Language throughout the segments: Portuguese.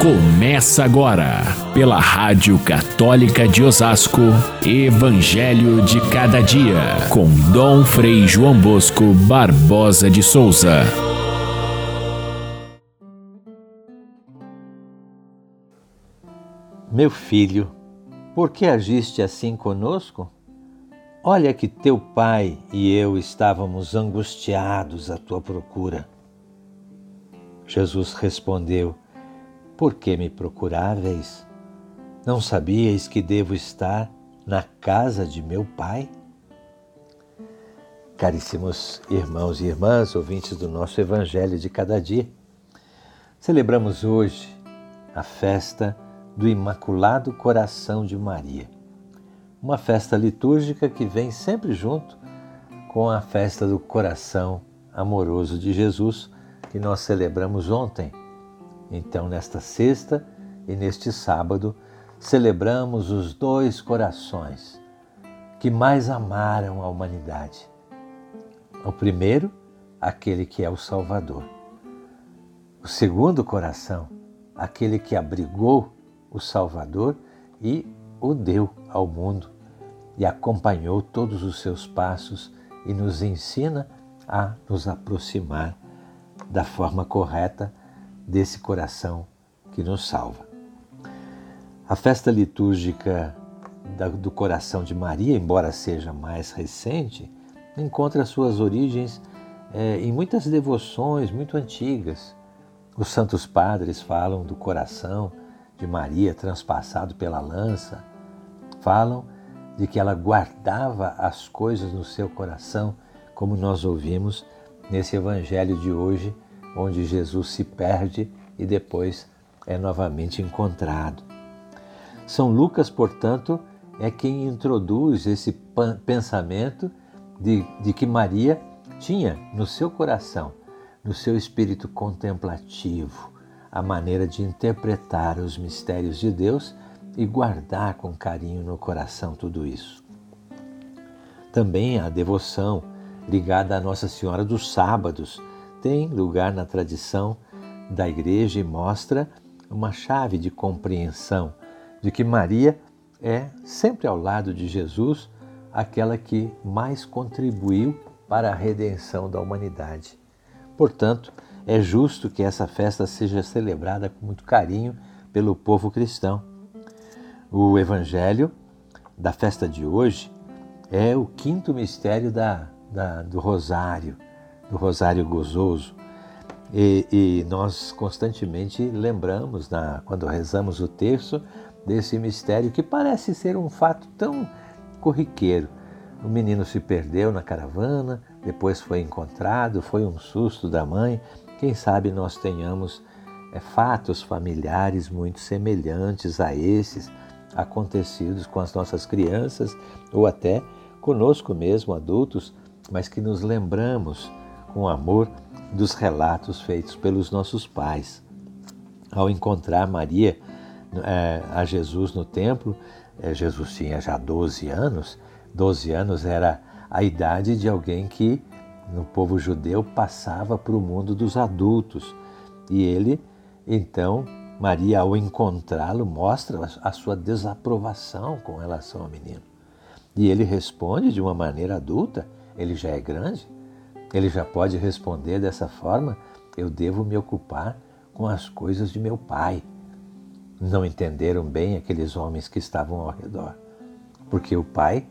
Começa agora, pela Rádio Católica de Osasco, Evangelho de Cada Dia, com Dom Frei João Bosco Barbosa de Souza. Meu filho, por que agiste assim conosco? Olha que teu pai e eu estávamos angustiados à tua procura. Jesus respondeu: por que me procuráveis? Não sabíeis que devo estar na casa de meu Pai? Caríssimos irmãos e irmãs, ouvintes do nosso Evangelho de cada dia, celebramos hoje a festa do Imaculado Coração de Maria. Uma festa litúrgica que vem sempre junto com a festa do coração amoroso de Jesus, que nós celebramos ontem então, nesta sexta e neste sábado, celebramos os dois corações que mais amaram a humanidade. O primeiro, aquele que é o Salvador. O segundo coração, aquele que abrigou o Salvador e o deu ao mundo e acompanhou todos os seus passos e nos ensina a nos aproximar da forma correta desse coração que nos salva. A festa litúrgica do coração de Maria, embora seja mais recente, encontra suas origens é, em muitas devoções muito antigas. Os santos padres falam do coração de Maria transpassado pela lança, falam de que ela guardava as coisas no seu coração, como nós ouvimos nesse evangelho de hoje onde Jesus se perde e depois é novamente encontrado. São Lucas, portanto, é quem introduz esse pensamento de, de que Maria tinha no seu coração, no seu espírito contemplativo, a maneira de interpretar os mistérios de Deus e guardar com carinho no coração tudo isso. Também a devoção ligada à Nossa Senhora dos Sábados, tem lugar na tradição da igreja e mostra uma chave de compreensão de que Maria é sempre ao lado de Jesus aquela que mais contribuiu para a redenção da humanidade. Portanto, é justo que essa festa seja celebrada com muito carinho pelo povo cristão. O Evangelho da festa de hoje é o quinto mistério da, da, do Rosário do Rosário Gozoso. E, e nós constantemente lembramos, na, quando rezamos o terço, desse mistério que parece ser um fato tão corriqueiro. O menino se perdeu na caravana, depois foi encontrado, foi um susto da mãe. Quem sabe nós tenhamos é, fatos familiares muito semelhantes a esses acontecidos com as nossas crianças ou até conosco mesmo, adultos, mas que nos lembramos com amor dos relatos feitos pelos nossos pais. Ao encontrar Maria, é, a Jesus no templo, é, Jesus tinha já 12 anos, 12 anos era a idade de alguém que no povo judeu passava para o mundo dos adultos. E ele, então, Maria, ao encontrá-lo, mostra a sua desaprovação com relação ao menino. E ele responde de uma maneira adulta, ele já é grande, ele já pode responder dessa forma: eu devo me ocupar com as coisas de meu pai. Não entenderam bem aqueles homens que estavam ao redor, porque o pai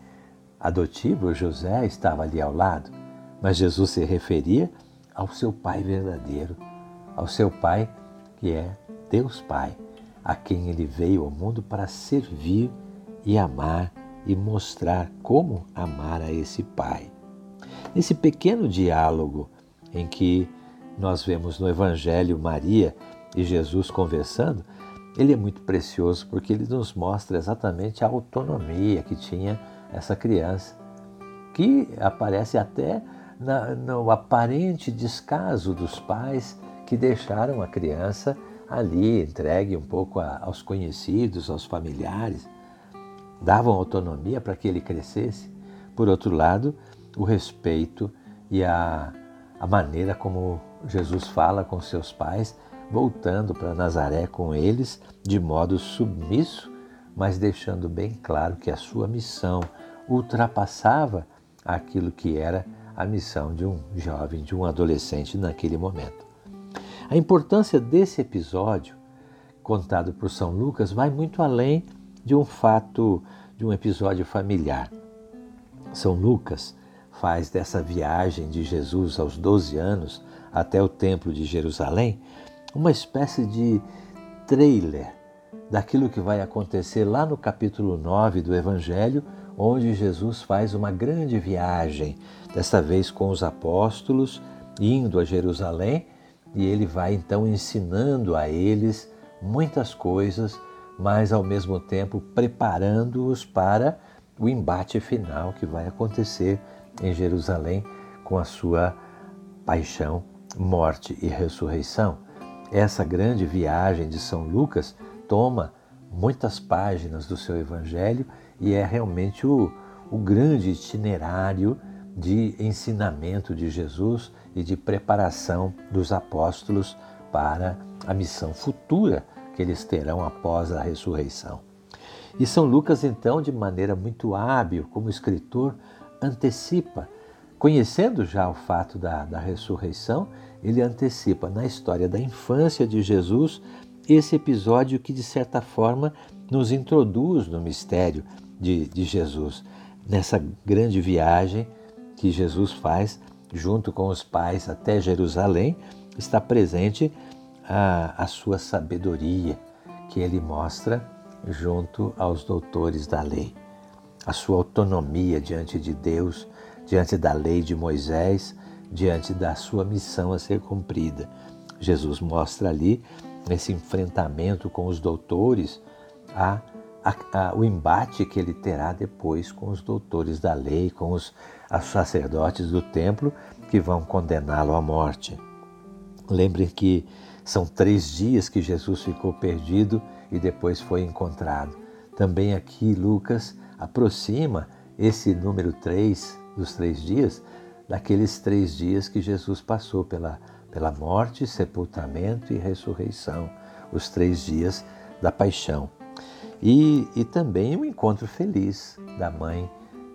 adotivo, José, estava ali ao lado, mas Jesus se referia ao seu pai verdadeiro, ao seu pai que é Deus Pai, a quem ele veio ao mundo para servir e amar e mostrar como amar a esse pai. Nesse pequeno diálogo em que nós vemos no Evangelho Maria e Jesus conversando, ele é muito precioso porque ele nos mostra exatamente a autonomia que tinha essa criança, que aparece até na, no aparente descaso dos pais que deixaram a criança ali, entregue um pouco a, aos conhecidos, aos familiares, davam autonomia para que ele crescesse. Por outro lado, o respeito e a, a maneira como Jesus fala com seus pais voltando para Nazaré com eles de modo submisso, mas deixando bem claro que a sua missão ultrapassava aquilo que era a missão de um jovem, de um adolescente naquele momento. A importância desse episódio, contado por São Lucas, vai muito além de um fato, de um episódio familiar. São Lucas faz dessa viagem de Jesus aos 12 anos até o Templo de Jerusalém uma espécie de trailer daquilo que vai acontecer lá no capítulo 9 do Evangelho, onde Jesus faz uma grande viagem, desta vez com os apóstolos, indo a Jerusalém, e ele vai então ensinando a eles muitas coisas, mas ao mesmo tempo preparando-os para o embate final que vai acontecer em Jerusalém com a sua paixão, morte e ressurreição. Essa grande viagem de São Lucas toma muitas páginas do seu evangelho e é realmente o, o grande itinerário de ensinamento de Jesus e de preparação dos apóstolos para a missão futura que eles terão após a ressurreição. E São Lucas, então, de maneira muito hábil, como escritor, antecipa, conhecendo já o fato da, da ressurreição, ele antecipa na história da infância de Jesus esse episódio que, de certa forma, nos introduz no mistério de, de Jesus, nessa grande viagem que Jesus faz junto com os pais até Jerusalém, está presente a, a sua sabedoria que ele mostra junto aos doutores da lei. A sua autonomia diante de Deus, diante da lei de Moisés, diante da sua missão a ser cumprida. Jesus mostra ali, nesse enfrentamento com os doutores, a, a, a, o embate que ele terá depois com os doutores da lei, com os sacerdotes do templo que vão condená-lo à morte. Lembrem que são três dias que Jesus ficou perdido e depois foi encontrado. Também aqui Lucas aproxima esse número três dos três dias daqueles três dias que Jesus passou pela, pela morte, sepultamento e ressurreição, os três dias da paixão. E, e também o encontro feliz da mãe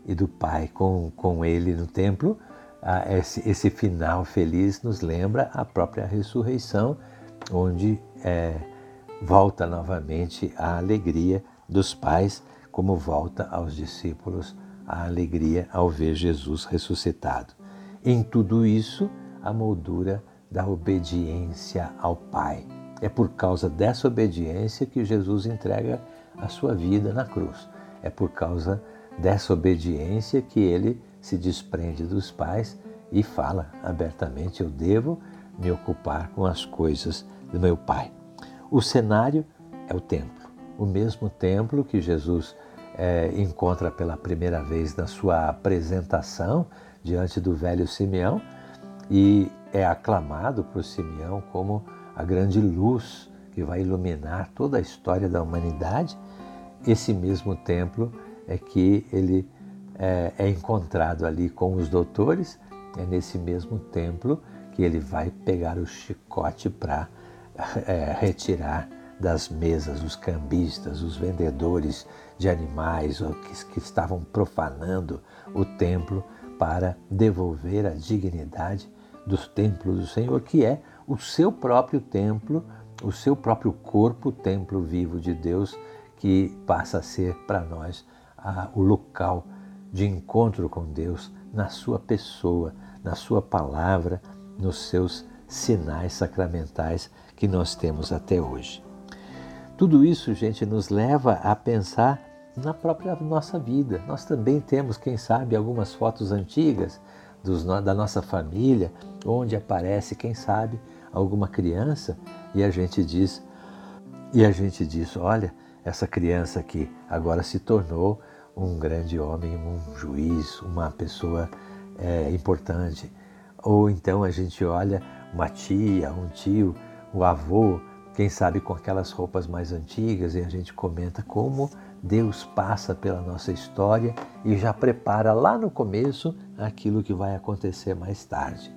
e do pai com, com ele no templo. Ah, esse, esse final feliz nos lembra a própria ressurreição, onde é, volta novamente a alegria dos pais, como volta aos discípulos a alegria ao ver Jesus ressuscitado. Em tudo isso, a moldura da obediência ao Pai. É por causa dessa obediência que Jesus entrega a sua vida na cruz. É por causa dessa obediência que ele se desprende dos pais e fala abertamente: Eu devo me ocupar com as coisas do meu Pai. O cenário é o templo, o mesmo templo que Jesus é, encontra pela primeira vez na sua apresentação diante do velho Simeão e é aclamado por Simeão como a grande luz que vai iluminar toda a história da humanidade. Esse mesmo templo é que ele é, é encontrado ali com os doutores, é nesse mesmo templo que ele vai pegar o chicote para é, retirar das mesas os cambistas, os vendedores de animais que, estavam profanando o templo para devolver a dignidade do templo do Senhor, que é o seu próprio templo, o seu próprio corpo, o templo vivo de Deus, que passa a ser para nós o local de encontro com Deus na sua pessoa, na sua palavra, nos seus sinais sacramentais que nós temos até hoje. Tudo isso, gente, nos leva a pensar na própria nossa vida. Nós também temos, quem sabe, algumas fotos antigas dos, da nossa família, onde aparece, quem sabe, alguma criança e a gente diz, e a gente diz, olha, essa criança que agora se tornou um grande homem, um juiz, uma pessoa é, importante. Ou então a gente olha uma tia, um tio o avô, quem sabe com aquelas roupas mais antigas, e a gente comenta como Deus passa pela nossa história e já prepara lá no começo aquilo que vai acontecer mais tarde.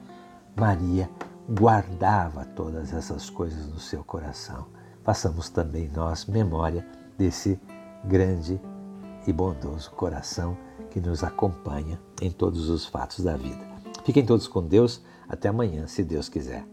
Maria guardava todas essas coisas no seu coração. Façamos também nós memória desse grande e bondoso coração que nos acompanha em todos os fatos da vida. Fiquem todos com Deus. Até amanhã, se Deus quiser.